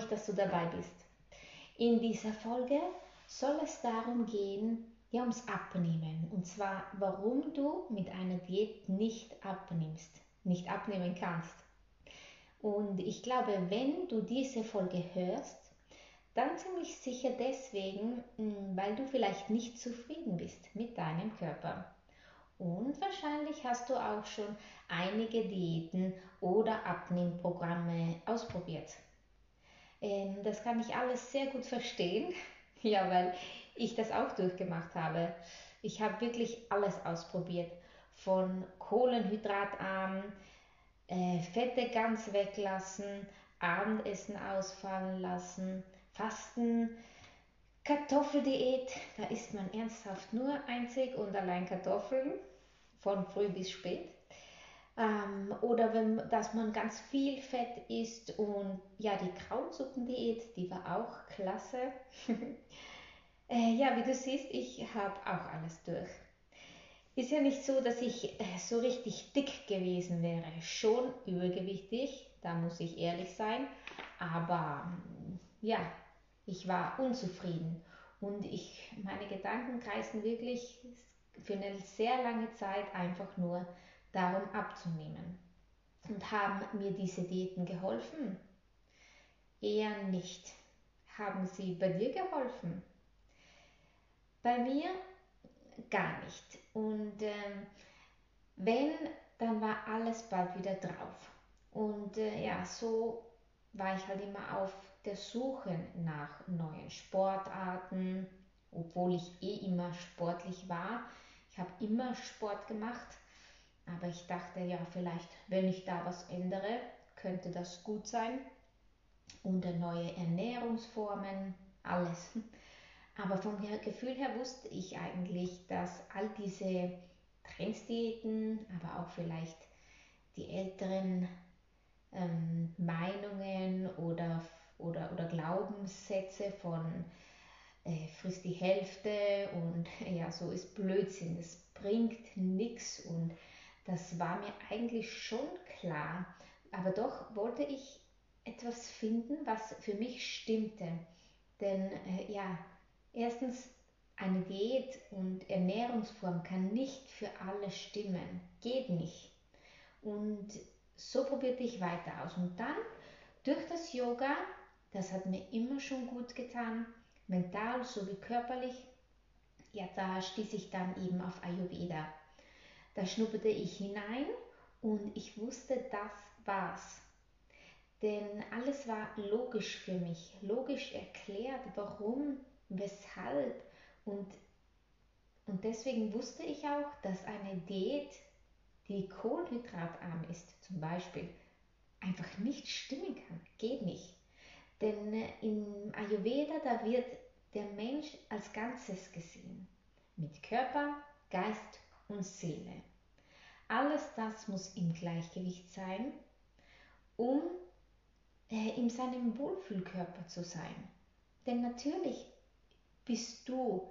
Mich, dass du dabei bist. In dieser Folge soll es darum gehen, ja, ums Abnehmen. Und zwar, warum du mit einer Diät nicht abnimmst, nicht abnehmen kannst. Und ich glaube, wenn du diese Folge hörst, dann ziemlich sicher deswegen, hm, weil du vielleicht nicht zufrieden bist mit deinem Körper. Und wahrscheinlich hast du auch schon einige Diäten oder Abnehmprogramme ausprobiert. Ähm, das kann ich alles sehr gut verstehen, ja, weil ich das auch durchgemacht habe. Ich habe wirklich alles ausprobiert, von Kohlenhydratarm, äh, Fette ganz weglassen, Abendessen ausfallen lassen, Fasten, Kartoffeldiät, da isst man ernsthaft nur einzig und allein Kartoffeln von früh bis spät. Ähm, oder wenn, dass man ganz viel Fett isst und ja, die Krautsuppendiät, die war auch klasse. äh, ja, wie du siehst, ich habe auch alles durch. Ist ja nicht so, dass ich äh, so richtig dick gewesen wäre. Schon übergewichtig, da muss ich ehrlich sein. Aber ja, ich war unzufrieden. Und ich, meine Gedanken kreisen wirklich für eine sehr lange Zeit einfach nur darum abzunehmen. Und haben mir diese Diäten geholfen? Eher nicht. Haben sie bei dir geholfen? Bei mir gar nicht. Und ähm, wenn, dann war alles bald wieder drauf. Und äh, ja, so war ich halt immer auf der Suche nach neuen Sportarten, obwohl ich eh immer sportlich war. Ich habe immer Sport gemacht, aber ich dachte, ja, vielleicht, wenn ich da was ändere, könnte das gut sein. Und neue Ernährungsformen, alles. Aber vom Gefühl her wusste ich eigentlich, dass all diese Trendsdiäten, aber auch vielleicht die älteren ähm, Meinungen oder, oder, oder Glaubenssätze von äh, frisst die Hälfte und ja, so ist Blödsinn, das bringt nichts und das war mir eigentlich schon klar. Aber doch wollte ich etwas finden, was für mich stimmte. Denn äh, ja, erstens, eine Diät und Ernährungsform kann nicht für alle stimmen. Geht nicht. Und so probierte ich weiter aus. Und dann durch das Yoga, das hat mir immer schon gut getan, mental sowie körperlich, ja, da stieß ich dann eben auf Ayurveda. Da schnupperte ich hinein und ich wusste, das war's. Denn alles war logisch für mich, logisch erklärt, warum, weshalb. Und, und deswegen wusste ich auch, dass eine Diät, die kohlenhydratarm ist, zum Beispiel, einfach nicht stimmen kann. Geht nicht. Denn äh, im Ayurveda, da wird der Mensch als Ganzes gesehen. Mit Körper, Geist und Seele. Alles das muss im Gleichgewicht sein, um äh, in seinem Wohlfühlkörper zu sein. Denn natürlich bist du,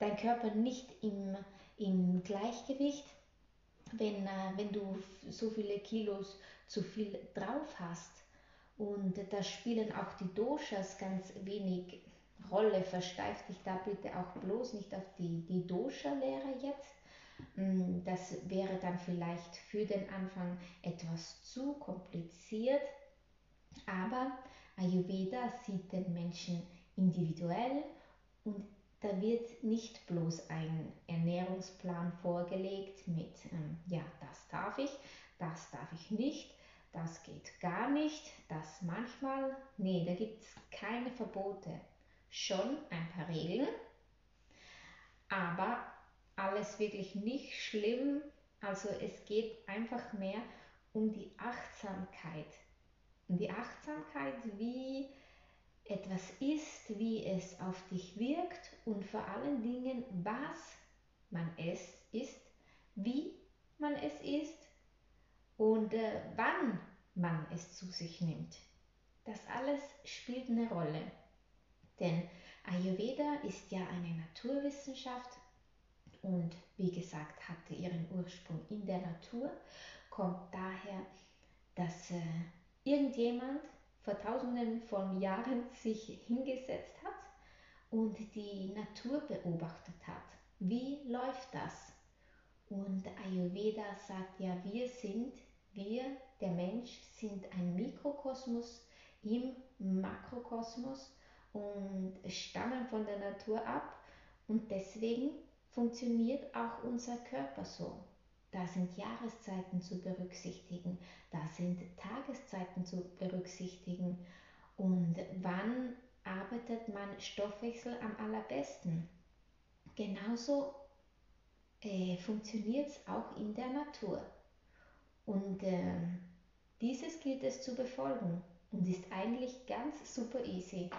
dein Körper nicht im, im Gleichgewicht, wenn, äh, wenn du so viele Kilos zu viel drauf hast. Und da spielen auch die Doshas ganz wenig Rolle. Versteif dich da bitte auch bloß nicht auf die, die Dosha-Lehre jetzt, das wäre dann vielleicht für den Anfang etwas zu kompliziert, aber Ayurveda sieht den Menschen individuell und da wird nicht bloß ein Ernährungsplan vorgelegt mit, ähm, ja, das darf ich, das darf ich nicht, das geht gar nicht, das manchmal. Nee, da gibt es keine Verbote. Schon ein paar Regeln, aber alles wirklich nicht schlimm. Also es geht einfach mehr um die Achtsamkeit. Um die Achtsamkeit, wie etwas ist, wie es auf dich wirkt und vor allen Dingen, was man es ist, wie man es isst und äh, wann man es zu sich nimmt. Das alles spielt eine Rolle. Denn Ayurveda ist ja eine Naturwissenschaft und wie gesagt hatte ihren Ursprung in der Natur, kommt daher, dass äh, irgendjemand vor tausenden von Jahren sich hingesetzt hat und die Natur beobachtet hat. Wie läuft das? Und Ayurveda sagt ja, wir sind, wir, der Mensch, sind ein Mikrokosmos im Makrokosmos und stammen von der Natur ab und deswegen funktioniert auch unser Körper so. Da sind Jahreszeiten zu berücksichtigen, da sind Tageszeiten zu berücksichtigen und wann arbeitet mein Stoffwechsel am allerbesten. Genauso äh, funktioniert es auch in der Natur. Und äh, dieses gilt es zu befolgen und ist eigentlich ganz super easy.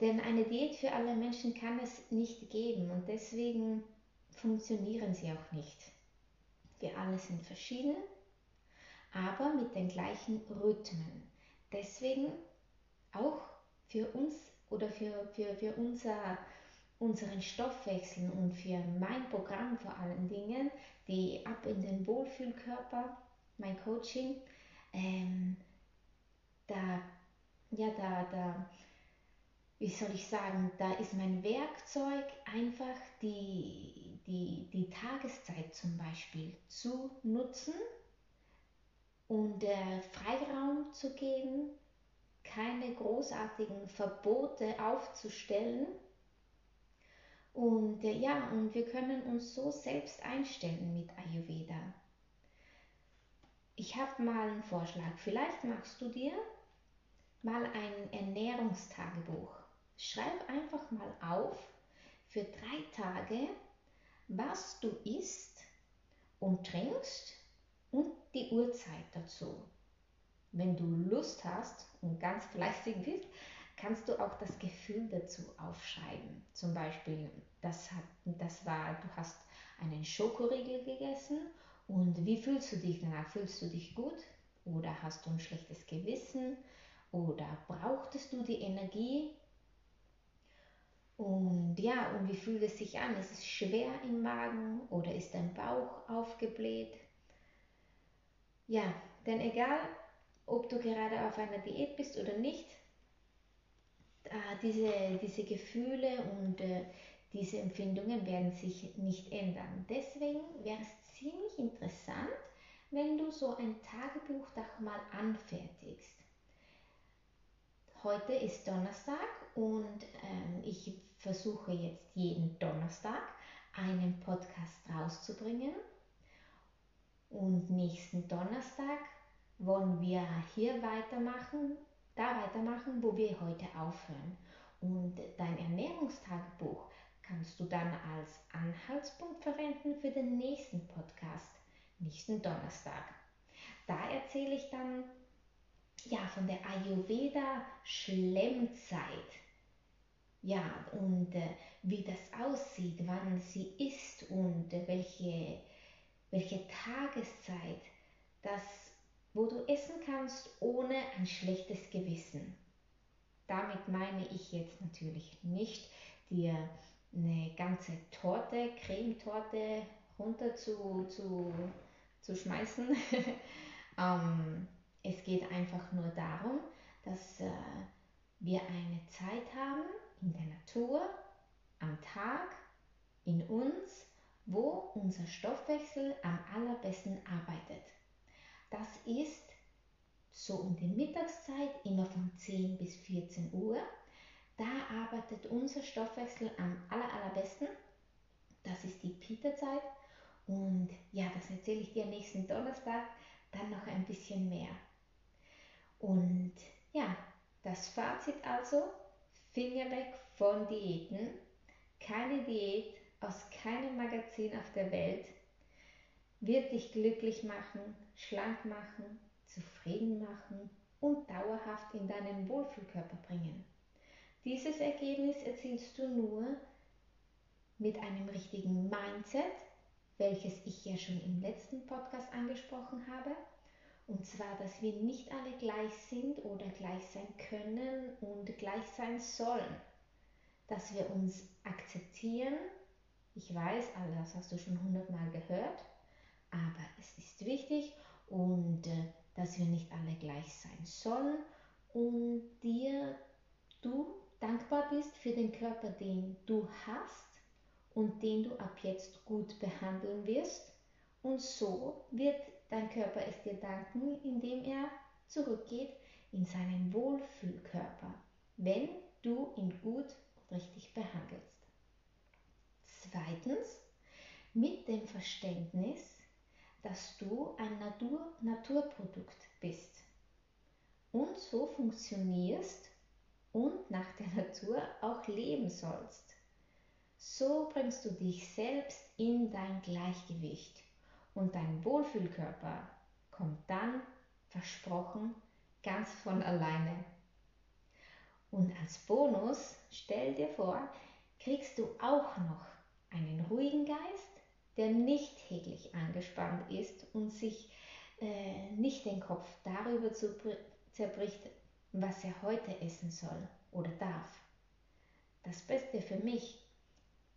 Denn eine Diät für alle Menschen kann es nicht geben und deswegen funktionieren sie auch nicht. Wir alle sind verschieden, aber mit den gleichen Rhythmen. Deswegen auch für uns oder für, für, für unser, unseren Stoffwechsel und für mein Programm vor allen Dingen, die Ab in den Wohlfühlkörper, mein Coaching, ähm, da, ja, da, da, wie soll ich sagen, da ist mein Werkzeug einfach die, die, die Tageszeit zum Beispiel zu nutzen und äh, Freiraum zu geben, keine großartigen Verbote aufzustellen. Und äh, ja, und wir können uns so selbst einstellen mit Ayurveda. Ich habe mal einen Vorschlag. Vielleicht machst du dir mal ein Ernährungstagebuch. Schreib einfach mal auf für drei Tage, was du isst und trinkst und die Uhrzeit dazu. Wenn du Lust hast und ganz fleißig bist, kannst du auch das Gefühl dazu aufschreiben. Zum Beispiel, das, hat, das war, du hast einen Schokoriegel gegessen und wie fühlst du dich danach? Fühlst du dich gut oder hast du ein schlechtes Gewissen oder brauchtest du die Energie? Und ja, und wie fühlt es sich an? Ist es schwer im Magen oder ist dein Bauch aufgebläht? Ja, denn egal, ob du gerade auf einer Diät bist oder nicht, diese, diese Gefühle und äh, diese Empfindungen werden sich nicht ändern. Deswegen wäre es ziemlich interessant, wenn du so ein Tagebuch doch mal anfertigst. Heute ist Donnerstag und ähm, ich versuche jetzt jeden Donnerstag einen Podcast rauszubringen. Und nächsten Donnerstag wollen wir hier weitermachen, da weitermachen, wo wir heute aufhören. Und dein Ernährungstagebuch kannst du dann als Anhaltspunkt verwenden für den nächsten Podcast, nächsten Donnerstag. Da erzähle ich dann ja von der Ayurveda Schlemmzeit. Ja, und äh, wie das aussieht, wann sie ist und äh, welche, welche Tageszeit das wo du essen kannst ohne ein schlechtes Gewissen. Damit meine ich jetzt natürlich nicht dir eine ganze Torte, Cremetorte runter zu, zu, zu schmeißen. ähm, es geht einfach nur darum, dass äh, wir eine Zeit haben in der Natur, am Tag, in uns, wo unser Stoffwechsel am allerbesten arbeitet. Das ist so um die Mittagszeit, immer von 10 bis 14 Uhr. Da arbeitet unser Stoffwechsel am aller, allerbesten. Das ist die Pita-Zeit. Und ja, das erzähle ich dir nächsten Donnerstag dann noch ein bisschen mehr. Und ja, das Fazit also, Finger weg von Diäten. Keine Diät aus keinem Magazin auf der Welt wird dich glücklich machen, schlank machen, zufrieden machen und dauerhaft in deinen Wohlfühlkörper bringen. Dieses Ergebnis erzielst du nur mit einem richtigen Mindset, welches ich ja schon im letzten Podcast angesprochen habe. Und zwar, dass wir nicht alle gleich sind oder gleich sein können und gleich sein sollen. Dass wir uns akzeptieren. Ich weiß, das hast du schon hundertmal gehört, aber es ist wichtig und äh, dass wir nicht alle gleich sein sollen und dir du dankbar bist für den Körper, den du hast und den du ab jetzt gut behandeln wirst. Und so wird dein Körper es dir danken, indem er zurückgeht in seinen Wohlfühlkörper, wenn du ihn gut und richtig behandelst. Zweitens, mit dem Verständnis, dass du ein Natur Naturprodukt bist und so funktionierst und nach der Natur auch leben sollst. So bringst du dich selbst in dein Gleichgewicht und dein Wohlfühlkörper kommt dann, versprochen, ganz von alleine. Und als Bonus, stell dir vor, kriegst du auch noch einen ruhigen Geist, der nicht täglich angespannt ist und sich äh, nicht den Kopf darüber zerbricht, was er heute essen soll oder darf. Das Beste für mich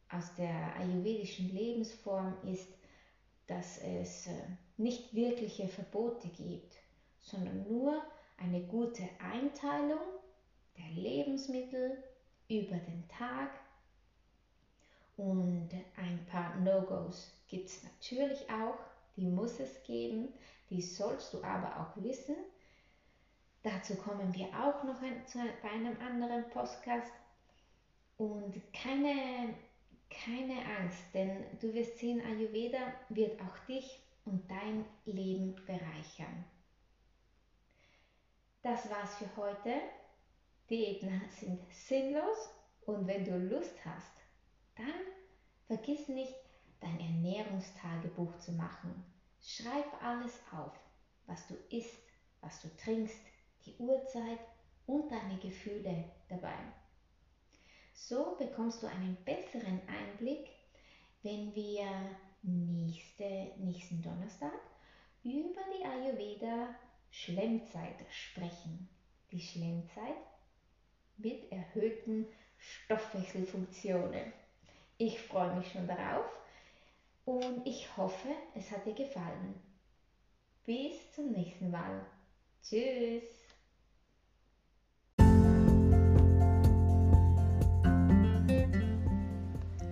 aus der ayurvedischen Lebensform ist, dass es äh, nicht wirkliche Verbote gibt, sondern nur eine gute Einteilung der Lebensmittel über den Tag und ein paar No-Gos gibt es natürlich auch, die muss es geben, die sollst du aber auch wissen. Dazu kommen wir auch noch bei einem anderen Podcast. Und keine, keine Angst, denn du wirst sehen, Ayurveda wird auch dich und dein Leben bereichern. Das war's für heute. Diäten sind sinnlos und wenn du Lust hast, dann vergiss nicht, dein Ernährungstagebuch zu machen. Schreib alles auf, was du isst, was du trinkst, die Uhrzeit und deine Gefühle dabei. So bekommst du einen besseren Einblick, wenn wir nächste, nächsten Donnerstag über die Ayurveda Schlemmzeit sprechen. Die Schlemmzeit mit erhöhten Stoffwechselfunktionen. Ich freue mich schon darauf und ich hoffe, es hat dir gefallen. Bis zum nächsten Mal. Tschüss.